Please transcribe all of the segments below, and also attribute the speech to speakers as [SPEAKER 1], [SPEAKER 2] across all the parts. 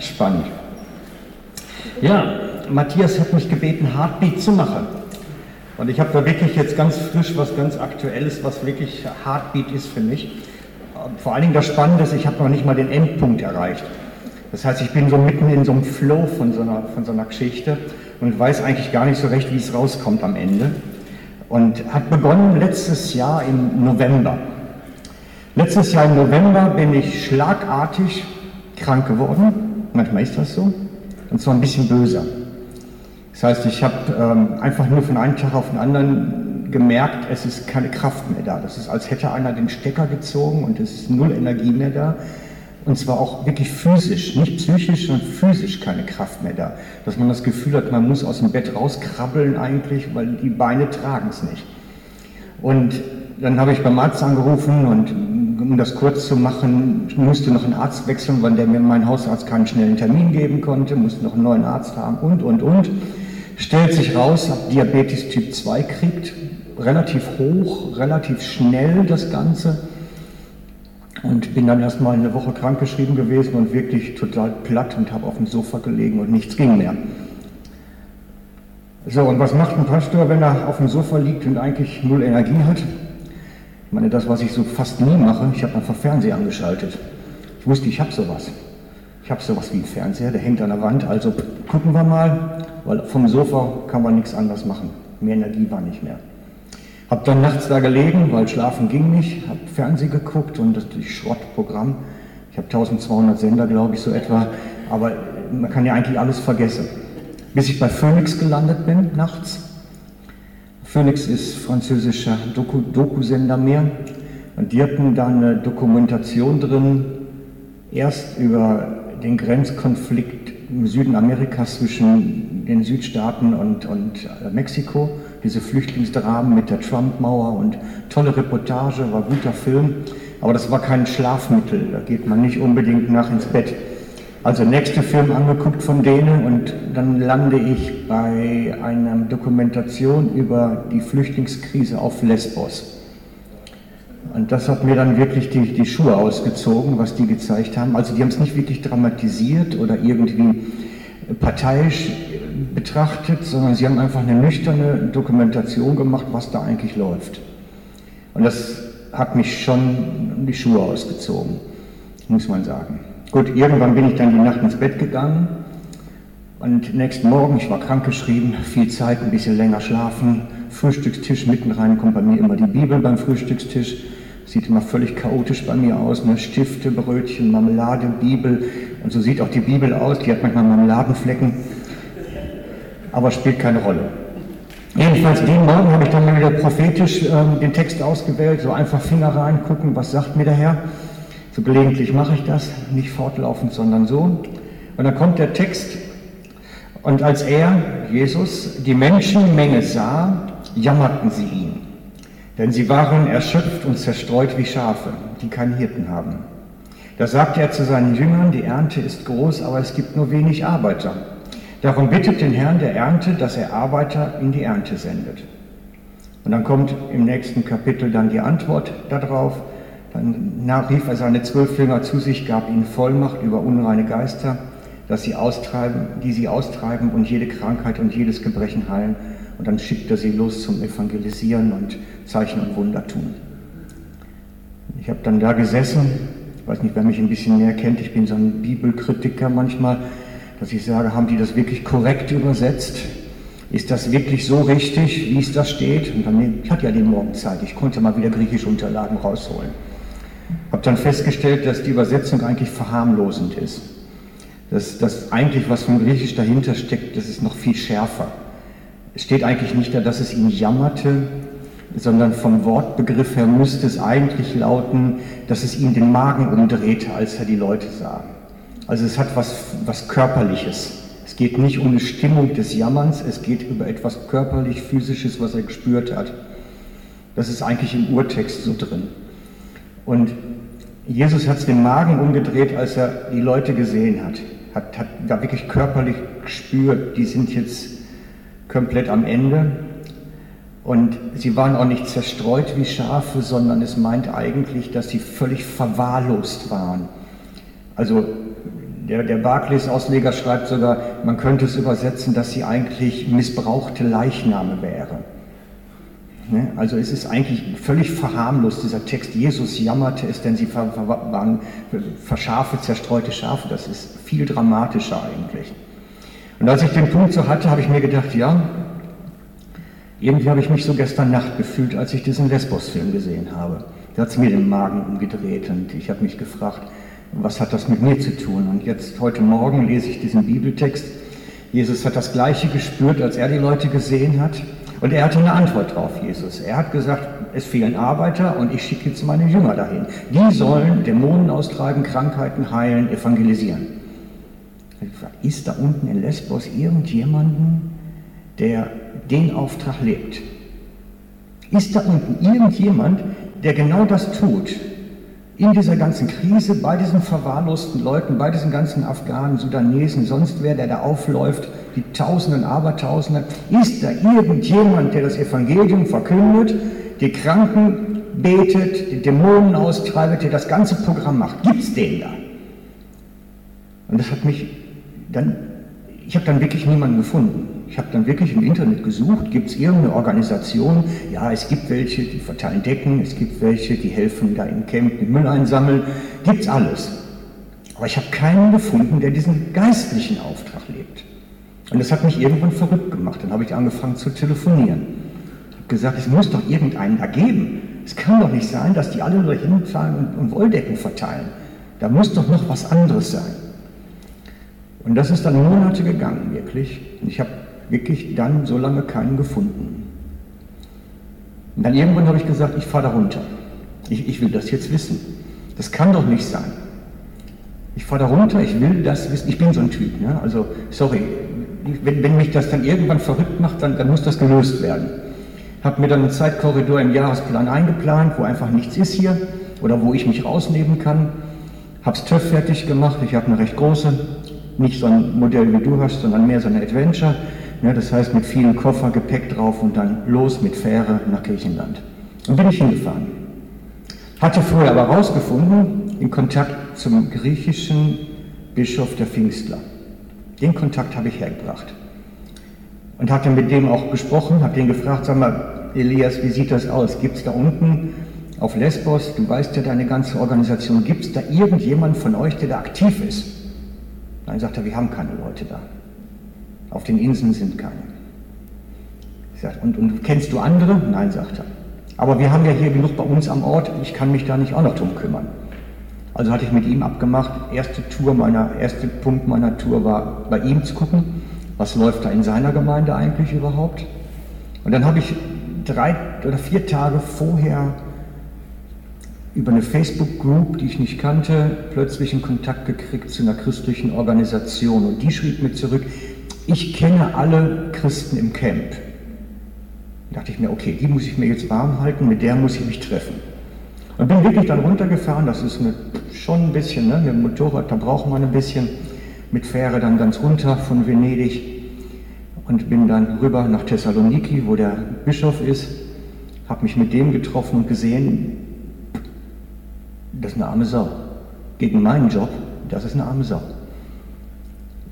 [SPEAKER 1] Spannend. Ja, Matthias hat mich gebeten, Heartbeat zu machen. Und ich habe da wirklich jetzt ganz frisch was ganz Aktuelles, was wirklich Heartbeat ist für mich. Vor allen Dingen das Spannende ist, ich habe noch nicht mal den Endpunkt erreicht. Das heißt, ich bin so mitten in so einem Flow von so einer, von so einer Geschichte und weiß eigentlich gar nicht so recht, wie es rauskommt am Ende. Und hat begonnen letztes Jahr im November. Letztes Jahr im November bin ich schlagartig krank geworden. Manchmal ist das so. Und zwar ein bisschen böser. Das heißt, ich habe ähm, einfach nur von einem Tag auf den anderen gemerkt, es ist keine Kraft mehr da. Das ist, als hätte einer den Stecker gezogen und es ist null Energie mehr da. Und zwar auch wirklich physisch, nicht psychisch, sondern physisch keine Kraft mehr da. Dass man das Gefühl hat, man muss aus dem Bett rauskrabbeln eigentlich, weil die Beine tragen es nicht. Und dann habe ich beim Arzt angerufen und um das kurz zu machen, musste noch einen Arzt wechseln, weil der mir mein Hausarzt keinen schnellen Termin geben konnte, musste noch einen neuen Arzt haben und, und, und. Stellt sich raus, habe Diabetes Typ 2 kriegt, relativ hoch, relativ schnell das Ganze und bin dann erstmal eine Woche krankgeschrieben gewesen und wirklich total platt und habe auf dem Sofa gelegen und nichts ging mehr. So, und was macht ein Pastor, wenn er auf dem Sofa liegt und eigentlich null Energie hat? Meine, das, was ich so fast nie mache, ich habe einfach Fernseher angeschaltet. Ich wusste, ich habe sowas. Ich habe sowas wie einen Fernseher, der hängt an der Wand, also gucken wir mal, weil vom Sofa kann man nichts anderes machen. Mehr Energie war nicht mehr. Hab dann nachts da gelegen, weil schlafen ging nicht, hab Fernsehen geguckt und das Schrottprogramm. Ich habe 1200 Sender, glaube ich, so etwa, aber man kann ja eigentlich alles vergessen. Bis ich bei Phoenix gelandet bin, nachts. Phoenix ist französischer Doku, Doku-Sender mehr. Und die hatten da eine Dokumentation drin, erst über den Grenzkonflikt im Süden Amerikas zwischen den Südstaaten und, und Mexiko. Diese Flüchtlingsdramen mit der Trump-Mauer und tolle Reportage, war guter Film, aber das war kein Schlafmittel, da geht man nicht unbedingt nach ins Bett. Also nächster Film angeguckt von denen und dann lande ich bei einer Dokumentation über die Flüchtlingskrise auf Lesbos. Und das hat mir dann wirklich die, die Schuhe ausgezogen, was die gezeigt haben. Also die haben es nicht wirklich dramatisiert oder irgendwie parteiisch betrachtet, sondern sie haben einfach eine nüchterne Dokumentation gemacht, was da eigentlich läuft. Und das hat mich schon die Schuhe ausgezogen, muss man sagen. Gut, irgendwann bin ich dann die Nacht ins Bett gegangen und nächsten Morgen, ich war krankgeschrieben, viel Zeit, ein bisschen länger schlafen, Frühstückstisch mitten rein kommt bei mir immer die Bibel beim Frühstückstisch. Sieht immer völlig chaotisch bei mir aus, ne? Stifte, Brötchen, Marmelade, Bibel. Und so sieht auch die Bibel aus, die hat manchmal Marmeladenflecken aber spielt keine Rolle. Jedenfalls den Morgen habe ich dann wieder prophetisch ähm, den Text ausgewählt, so einfach Finger rein, gucken, was sagt mir der Herr. So gelegentlich mache ich das, nicht fortlaufend, sondern so. Und dann kommt der Text, und als er, Jesus, die Menschenmenge sah, jammerten sie ihn, denn sie waren erschöpft und zerstreut wie Schafe, die keinen Hirten haben. Da sagte er zu seinen Jüngern, die Ernte ist groß, aber es gibt nur wenig Arbeiter. Darum bittet den Herrn der Ernte, dass er Arbeiter in die Ernte sendet. Und dann kommt im nächsten Kapitel dann die Antwort darauf. Dann rief er seine zwölf Jünger zu sich, gab ihnen Vollmacht über unreine Geister, dass sie austreiben, die sie austreiben und jede Krankheit und jedes Gebrechen heilen. Und dann schickt er sie los zum Evangelisieren und Zeichen und Wunder tun. Ich habe dann da gesessen, ich weiß nicht, wer mich ein bisschen näher kennt, ich bin so ein Bibelkritiker manchmal dass ich sage, haben die das wirklich korrekt übersetzt? Ist das wirklich so richtig, wie es da steht? Und dann, ich hatte ja den Morgen Zeit, ich konnte mal wieder griechische Unterlagen rausholen. Habe dann festgestellt, dass die Übersetzung eigentlich verharmlosend ist. Dass das eigentlich, was von Griechisch dahinter steckt, das ist noch viel schärfer. Es steht eigentlich nicht da, dass es ihn jammerte, sondern vom Wortbegriff her müsste es eigentlich lauten, dass es ihm den Magen umdrehte, als er die Leute sah. Also es hat was, was Körperliches. Es geht nicht um eine Stimmung des Jammerns, es geht über etwas körperlich Physisches, was er gespürt hat. Das ist eigentlich im Urtext so drin. Und Jesus hat es den Magen umgedreht, als er die Leute gesehen hat. Hat, hat da wirklich körperlich gespürt, die sind jetzt komplett am Ende. Und sie waren auch nicht zerstreut wie Schafe, sondern es meint eigentlich, dass sie völlig verwahrlost waren. Also Der, der Barclays-Ausleger schreibt sogar, man könnte es übersetzen, dass sie eigentlich missbrauchte Leichname wäre. Ne? Also es ist eigentlich völlig verharmlost, dieser Text. Jesus jammerte es, denn sie waren verschafe, zerstreute Schafe. Das ist viel dramatischer eigentlich. Und als ich den Punkt so hatte, habe ich mir gedacht, ja, irgendwie habe ich mich so gestern Nacht gefühlt, als ich diesen Lesbos-Film gesehen habe. Da hat es mir den Magen umgedreht und ich habe mich gefragt, was hat das mit mir zu tun? Und jetzt heute Morgen lese ich diesen Bibeltext. Jesus hat das Gleiche gespürt, als er die Leute gesehen hat. Und er hatte eine Antwort drauf, Jesus. Er hat gesagt, es fehlen Arbeiter und ich schicke jetzt meine Jünger dahin. Die sollen Dämonen austreiben, Krankheiten heilen, evangelisieren. Ist da unten in Lesbos irgendjemanden, der den Auftrag lebt? Ist da unten irgendjemand, der genau das tut? In dieser ganzen Krise, bei diesen verwahrlosten Leuten, bei diesen ganzen Afghanen, Sudanesen, sonst wer, der da aufläuft, die Tausenden, Abertausenden, ist da irgendjemand, der das Evangelium verkündet, die Kranken betet, die Dämonen austreibt, der das ganze Programm macht? Gibt es den da? Und das hat mich dann, ich habe dann wirklich niemanden gefunden. Ich habe dann wirklich im Internet gesucht, gibt es irgendeine Organisation? Ja, es gibt welche, die verteilen Decken, es gibt welche, die helfen da im Camp mit Müll einsammeln, gibt es alles. Aber ich habe keinen gefunden, der diesen geistlichen Auftrag lebt. Und das hat mich irgendwann verrückt gemacht. Dann habe ich angefangen zu telefonieren. Ich habe gesagt, es muss doch irgendeinen da geben. Es kann doch nicht sein, dass die alle nur hinfahren und, und Wolldecken verteilen. Da muss doch noch was anderes sein. Und das ist dann Monate gegangen, wirklich. Und ich habe wirklich dann so lange keinen gefunden. Und dann irgendwann habe ich gesagt, ich fahre da runter. Ich, ich will das jetzt wissen. Das kann doch nicht sein. Ich fahre da runter, ich will das wissen. Ich bin so ein Typ. Ne? Also, sorry, wenn, wenn, mich das dann irgendwann verrückt macht, dann, dann muss das gelöst werden. Habe mir dann einen Zeitkorridor im Jahresplan eingeplant, wo einfach nichts ist hier oder wo ich mich rausnehmen kann. Habe es TÜV fertig gemacht. Ich habe eine recht große, nicht so ein Modell wie du hast, sondern mehr so eine Adventure. Ja, das heißt mit vielen Koffer, Gepäck drauf und dann los mit Fähre nach Griechenland. Und bin ich hingefahren. Hatte vorher aber herausgefunden, in Kontakt zum griechischen Bischof der Pfingstler. Den Kontakt habe ich hergebracht. Und hatte mit dem auch gesprochen, habe den gefragt, sag mal, Elias, wie sieht das aus? Gibt es da unten auf Lesbos, du weißt ja deine ganze Organisation, gibt es da irgendjemand von euch, der da aktiv ist? Nein, sagt er, wir haben keine Leute da. Auf den Inseln sind keine. Ich sag, und, und kennst du andere? Nein, sagt er. Aber wir haben ja hier genug bei uns am Ort, ich kann mich da nicht auch noch drum kümmern. Also hatte ich mit ihm abgemacht, erste Tour meiner, erste Punkt meiner Tour war bei ihm zu gucken, was läuft da in seiner Gemeinde eigentlich überhaupt. Und dann habe ich drei oder vier Tage vorher über eine Facebook-Group, die ich nicht kannte, plötzlich in Kontakt gekriegt zu einer christlichen Organisation. Und die schrieb mir zurück, ich kenne alle Christen im Camp. Da dachte ich mir, okay, die muss ich mir jetzt warm halten, mit der muss ich mich treffen. Und bin wirklich dann runtergefahren, das ist eine, schon ein bisschen, ne, mit dem Motorrad, da braucht man ein bisschen, mit Fähre dann ganz runter von Venedig und bin dann rüber nach Thessaloniki, wo der Bischof ist, habe mich mit dem getroffen und gesehen, das ist eine arme Sau. Gegen meinen Job, das ist eine arme Sau.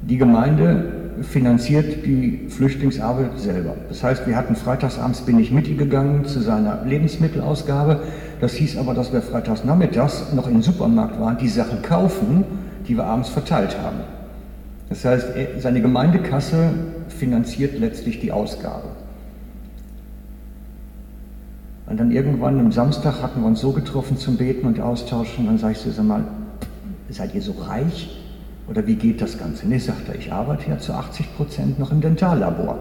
[SPEAKER 1] Die Gemeinde finanziert die Flüchtlingsarbeit selber. Das heißt, wir hatten freitagsabends bin ich mitgegangen zu seiner Lebensmittelausgabe. Das hieß aber, dass wir freitags nachmittags noch im Supermarkt waren, die Sachen kaufen, die wir abends verteilt haben. Das heißt, seine Gemeindekasse finanziert letztlich die Ausgabe. Und dann irgendwann am Samstag hatten wir uns so getroffen zum Beten und Austauschen. Und dann sage ich so, sag mal, seid ihr so reich? Oder wie geht das Ganze? Nee, sagt er, ich arbeite ja zu 80 Prozent noch im Dentallabor.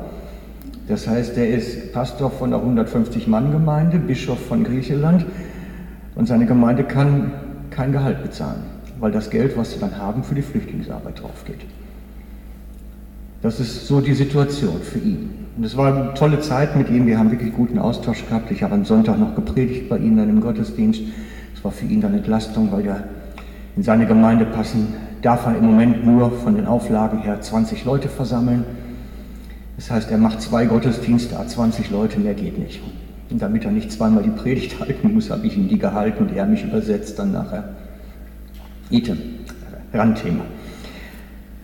[SPEAKER 1] Das heißt, er ist Pastor von der 150-Mann-Gemeinde, Bischof von Griechenland und seine Gemeinde kann kein Gehalt bezahlen, weil das Geld, was sie dann haben, für die Flüchtlingsarbeit drauf geht. Das ist so die Situation für ihn. Und es war eine tolle Zeit mit ihm, wir haben wirklich guten Austausch gehabt. Ich habe am Sonntag noch gepredigt bei ihm dann im Gottesdienst. Es war für ihn dann Entlastung, weil ja in seine Gemeinde passen darf er im Moment nur von den Auflagen her 20 Leute versammeln. Das heißt, er macht zwei Gottesdienste, 20 Leute, mehr geht nicht. Und damit er nicht zweimal die Predigt halten muss, habe ich ihm die gehalten und er mich übersetzt dann nachher. Item, Randthema.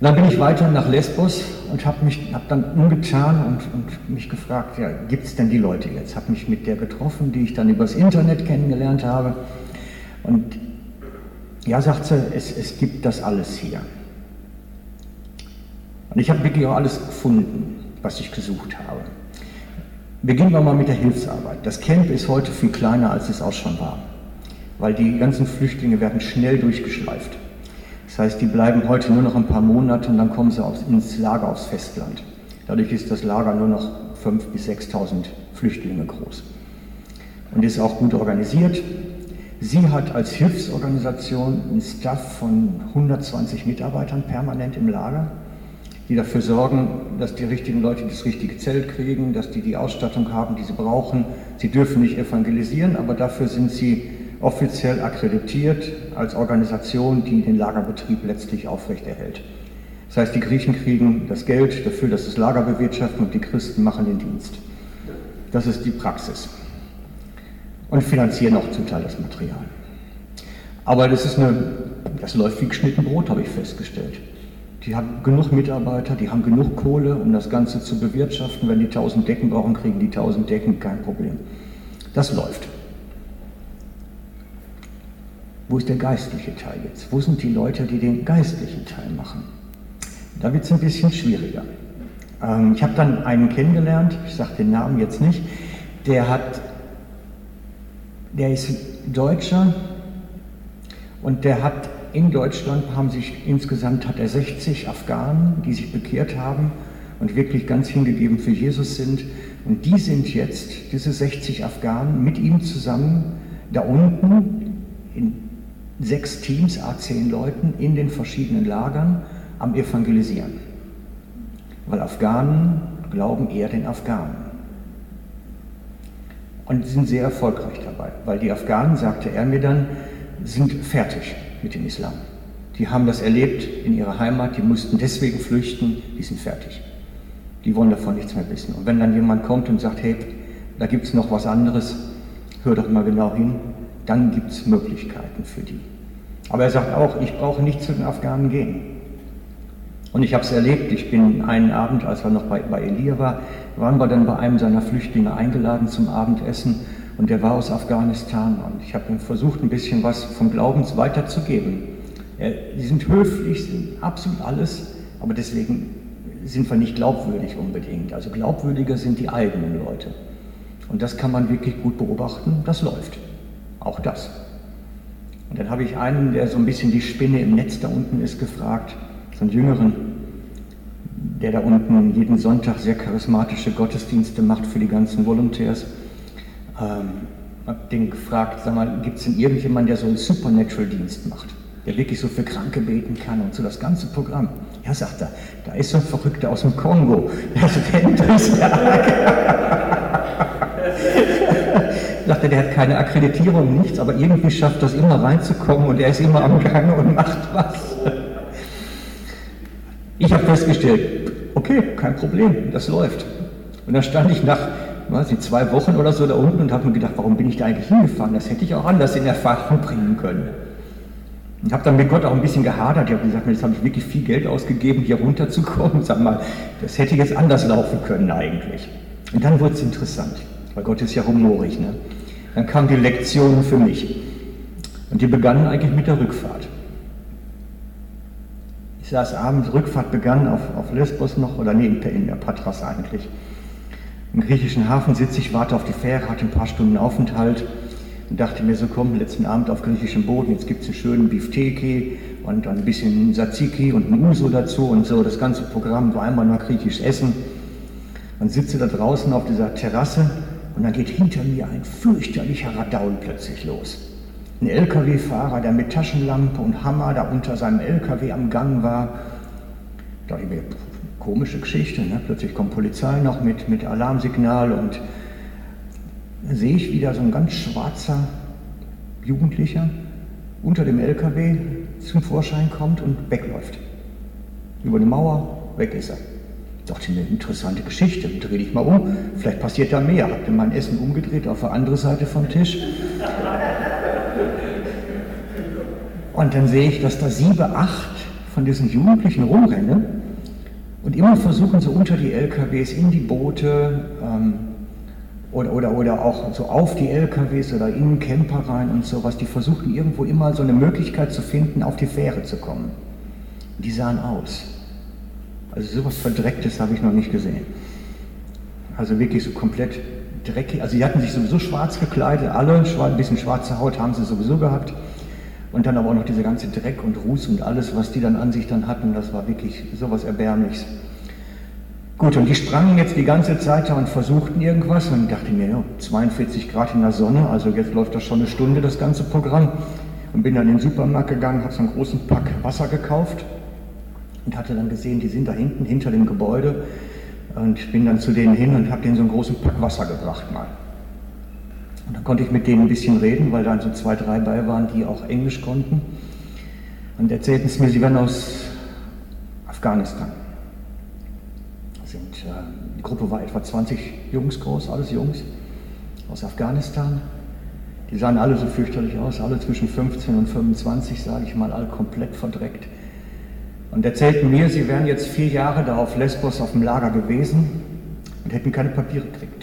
[SPEAKER 1] dann bin ich weiter nach Lesbos und habe mich hab dann umgetan und, und mich gefragt, ja, gibt es denn die Leute jetzt? Habe mich mit der getroffen, die ich dann übers Internet kennengelernt habe. Und ja, sagt sie, es, es gibt das alles hier. Und ich habe wirklich auch alles gefunden, was ich gesucht habe. Beginnen wir mal mit der Hilfsarbeit. Das Camp ist heute viel kleiner, als es auch schon war, weil die ganzen Flüchtlinge werden schnell durchgeschleift. Das heißt, die bleiben heute nur noch ein paar Monate und dann kommen sie aufs, ins Lager aufs Festland. Dadurch ist das Lager nur noch 5.000 bis 6.000 Flüchtlinge groß und ist auch gut organisiert. Sie hat als Hilfsorganisation einen Staff von 120 Mitarbeitern permanent im Lager die dafür sorgen, dass die richtigen Leute das richtige Zelt kriegen, dass die die Ausstattung haben, die sie brauchen. Sie dürfen nicht evangelisieren, aber dafür sind sie offiziell akkreditiert als Organisation, die den Lagerbetrieb letztlich aufrechterhält. Das heißt, die Griechen kriegen das Geld dafür, dass das Lager bewirtschaften und die Christen machen den Dienst. Das ist die Praxis. Und finanzieren auch zum Teil das Material. Aber das, ist eine, das läuft wie geschnitten Brot, habe ich festgestellt. Die haben genug Mitarbeiter, die haben genug Kohle, um das Ganze zu bewirtschaften. Wenn die 1000 Decken brauchen, kriegen die 1000 Decken, kein Problem. Das läuft. Wo ist der geistliche Teil jetzt? Wo sind die Leute, die den geistlichen Teil machen? Da wird es ein bisschen schwieriger. Ähm, ich habe dann einen kennengelernt, ich sage den Namen jetzt nicht, der hat, der ist Deutscher und der hat in Deutschland haben sich insgesamt hat er 60 Afghanen, die sich bekehrt haben und wirklich ganz hingegeben für Jesus sind. Und die sind jetzt, diese 60 Afghanen, mit ihm zusammen da unten in sechs Teams, A10 Leuten, in den verschiedenen Lagern am Evangelisieren. Weil Afghanen glauben eher den Afghanen. Und sind sehr erfolgreich dabei, weil die Afghanen, sagte er mir dann, sind fertig mit dem Islam. Die haben das erlebt in ihrer Heimat, die mussten deswegen flüchten, die sind fertig. Die wollen davon nichts mehr wissen. Und wenn dann jemand kommt und sagt, hey, da gibt es noch was anderes, hör doch mal genau hin, dann gibt es Möglichkeiten für die. Aber er sagt auch, ich brauche nicht zu den Afghanen gehen. Und ich habe es erlebt, ich bin einen Abend, als er noch bei, bei Elia war, waren wir dann bei einem seiner Flüchtlinge eingeladen zum Abendessen und der war aus Afghanistan und ich habe ihm versucht, ein bisschen was vom Glaubens weiterzugeben. Die sind höflich, sind absolut alles, aber deswegen sind wir nicht glaubwürdig unbedingt. Also glaubwürdiger sind die eigenen Leute. Und das kann man wirklich gut beobachten, das läuft. Auch das. Und dann habe ich einen, der so ein bisschen die Spinne im Netz da unten ist, gefragt, so einen Jüngeren, der da unten jeden Sonntag sehr charismatische Gottesdienste macht für die ganzen Volunteers ähm, habe den gefragt, sag mal, gibt es denn irgendjemanden, der so einen Supernatural-Dienst macht, der wirklich so für Kranke beten kann und so das ganze Programm? Ja, sagt er, da ist so ein Verrückter aus dem Kongo, der das Sagt er, der hat keine Akkreditierung, nichts, aber irgendwie schafft das immer reinzukommen und er ist immer am Gang und macht was. Ich habe festgestellt, okay, kein Problem, das läuft. Und dann stand ich nach weiß zwei Wochen oder so da unten und habe mir gedacht, warum bin ich da eigentlich hingefahren? Das hätte ich auch anders in Erfahrung bringen können. Und habe dann mit Gott auch ein bisschen gehadert. Ich habe gesagt, jetzt habe ich wirklich viel Geld ausgegeben, hier runterzukommen. Sag mal, das hätte jetzt anders laufen können eigentlich. Und dann wurde es interessant, weil Gott ist ja humorig. Ne? Dann kamen die Lektionen für mich. Und die begannen eigentlich mit der Rückfahrt. Ich saß abends, Rückfahrt begann auf, auf Lesbos noch, oder nee, in der Patras eigentlich. Im griechischen Hafen sitze ich, warte auf die Fähre, hatte ein paar Stunden Aufenthalt und dachte mir so, komm, letzten Abend auf griechischem Boden, jetzt gibt es einen schönen Bifteki und ein bisschen Tzatziki und ein Uso dazu und so. Das ganze Programm war einmal nur griechisch essen. Und sitze da draußen auf dieser Terrasse und dann geht hinter mir ein fürchterlicher Radaul plötzlich los. Ein LKW-Fahrer, der mit Taschenlampe und Hammer da unter seinem LKW am Gang war. Da dachte ich mir, komische Geschichte. Ne? Plötzlich kommt Polizei noch mit, mit Alarmsignal und sehe ich wieder so ein ganz schwarzer Jugendlicher unter dem LKW zum Vorschein kommt und wegläuft. Über die Mauer, weg ist er. Ich dachte, eine interessante Geschichte, dreh dich mal um, vielleicht passiert da mehr. Hab dann mein Essen umgedreht auf der andere Seite vom Tisch. Und dann sehe ich, dass da sieben, acht von diesen Jugendlichen rumrenne und immer versuchen, so unter die LKWs, in die Boote ähm, oder, oder, oder auch so auf die LKWs oder in Camper rein und sowas, die versuchten irgendwo immer so eine Möglichkeit zu finden, auf die Fähre zu kommen. Die sahen aus. Also sowas Verdrecktes habe ich noch nicht gesehen. Also wirklich so komplett dreckig. Also sie hatten sich sowieso schwarz gekleidet, alle, ein bisschen schwarze Haut haben sie sowieso gehabt. Und dann aber auch noch dieser ganze Dreck und Ruß und alles, was die dann an sich dann hatten, das war wirklich sowas Erbärmliches. Gut, und die sprangen jetzt die ganze Zeit da und versuchten irgendwas und dachte mir, ja, 42 Grad in der Sonne, also jetzt läuft das schon eine Stunde, das ganze Programm. Und bin dann in den Supermarkt gegangen, habe so einen großen Pack Wasser gekauft und hatte dann gesehen, die sind da hinten, hinter dem Gebäude. Und bin dann zu denen hin und habe denen so einen großen Pack Wasser gebracht mal. Und dann konnte ich mit denen ein bisschen reden, weil da so zwei, drei bei waren, die auch Englisch konnten. Und erzählten es mir, sie wären aus Afghanistan. Sind, äh, die Gruppe war etwa 20 Jungs groß, alles Jungs aus Afghanistan. Die sahen alle so fürchterlich aus, alle zwischen 15 und 25, sage ich mal, alle komplett verdreckt und erzählten mir, sie wären jetzt vier Jahre da auf Lesbos auf dem Lager gewesen und hätten keine Papiere gekriegt.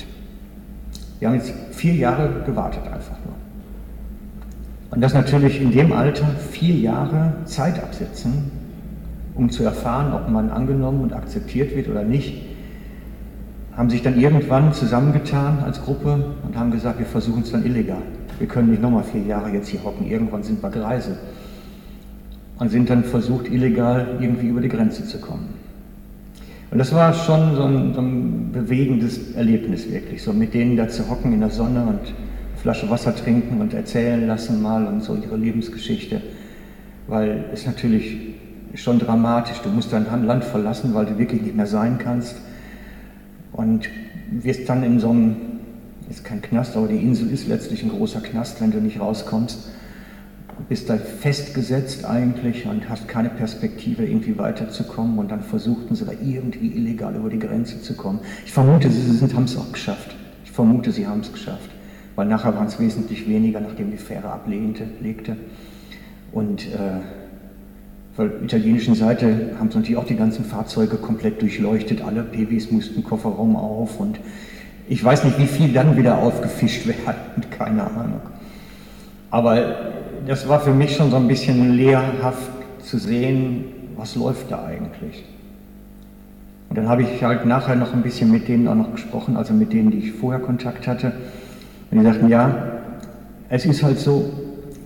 [SPEAKER 1] Die haben jetzt vier Jahre gewartet einfach nur. Und das natürlich in dem Alter vier Jahre Zeit absetzen, um zu erfahren, ob man angenommen und akzeptiert wird oder nicht, haben sich dann irgendwann zusammengetan als Gruppe und haben gesagt, wir versuchen es dann illegal. Wir können nicht nochmal vier Jahre jetzt hier hocken, irgendwann sind wir greise und sind dann versucht, illegal irgendwie über die Grenze zu kommen. Und das war schon so ein, so ein bewegendes Erlebnis wirklich, so mit denen da zu hocken in der Sonne und eine Flasche Wasser trinken und erzählen lassen mal und so ihre Lebensgeschichte, weil es natürlich schon dramatisch, du musst dein Land verlassen, weil du wirklich nicht mehr sein kannst. Und wirst dann in so einem, ist kein Knast, aber die Insel ist letztlich ein großer Knast, wenn du nicht rauskommst bist da festgesetzt eigentlich und hast keine Perspektive, irgendwie weiterzukommen. Und dann versuchten sie da irgendwie illegal über die Grenze zu kommen. Ich vermute, sie haben es auch geschafft. Ich vermute, sie haben es geschafft. Weil nachher waren es wesentlich weniger, nachdem die Fähre ablegte. Und äh, von der italienischen Seite haben sie natürlich auch die ganzen Fahrzeuge komplett durchleuchtet. Alle PWs mussten Kofferraum auf und ich weiß nicht, wie viel dann wieder aufgefischt werden. Keine Ahnung. Aber das war für mich schon so ein bisschen lehrhaft zu sehen, was läuft da eigentlich. Und dann habe ich halt nachher noch ein bisschen mit denen auch noch gesprochen, also mit denen, die ich vorher Kontakt hatte. Und die sagten, ja, es ist halt so,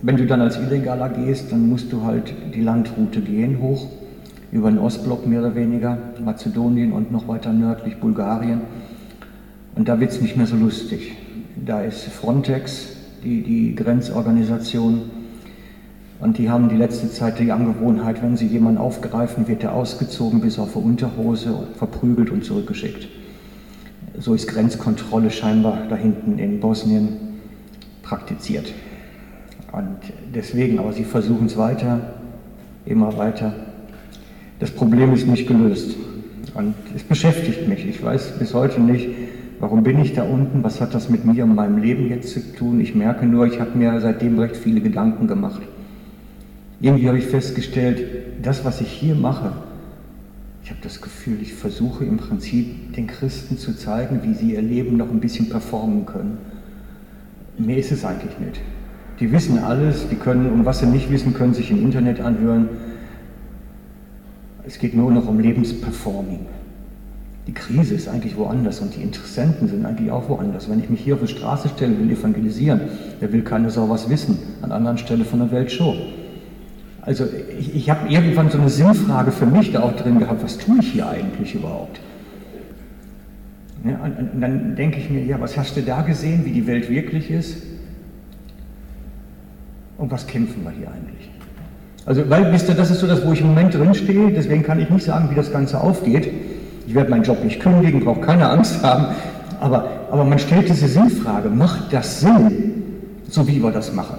[SPEAKER 1] wenn du dann als Illegaler gehst, dann musst du halt die Landroute gehen, hoch, über den Ostblock mehr oder weniger, Mazedonien und noch weiter nördlich Bulgarien. Und da wird es nicht mehr so lustig. Da ist Frontex, die, die Grenzorganisation, und die haben die letzte Zeit die Angewohnheit, wenn sie jemanden aufgreifen, wird er ausgezogen bis auf die Unterhose, verprügelt und zurückgeschickt. So ist Grenzkontrolle scheinbar da hinten in Bosnien praktiziert. Und deswegen, aber sie versuchen es weiter, immer weiter. Das Problem ist nicht gelöst. Und es beschäftigt mich. Ich weiß bis heute nicht, warum bin ich da unten, was hat das mit mir und meinem Leben jetzt zu tun. Ich merke nur, ich habe mir seitdem recht viele Gedanken gemacht. Irgendwie habe ich festgestellt, das, was ich hier mache, ich habe das Gefühl, ich versuche im Prinzip den Christen zu zeigen, wie sie ihr Leben noch ein bisschen performen können. Mehr ist es eigentlich nicht. Die wissen alles, die können, und was sie nicht wissen, können sich im Internet anhören. Es geht nur noch um Lebensperforming. Die Krise ist eigentlich woanders und die Interessenten sind eigentlich auch woanders. Wenn ich mich hier auf die Straße stelle, will evangelisieren, der will keine Sau was wissen, an anderen Stellen von der Welt schon. Also ich, ich habe irgendwann so eine Sinnfrage für mich da auch drin gehabt, was tue ich hier eigentlich überhaupt? Ja, und, und dann denke ich mir, ja, was hast du da gesehen, wie die Welt wirklich ist? Und was kämpfen wir hier eigentlich? Also, weil, wisst ihr, das ist so das, wo ich im Moment drin stehe, deswegen kann ich nicht sagen, wie das Ganze aufgeht. Ich werde meinen Job nicht kündigen, brauche keine Angst haben, aber, aber man stellt diese Sinnfrage, macht das Sinn, so wie wir das machen?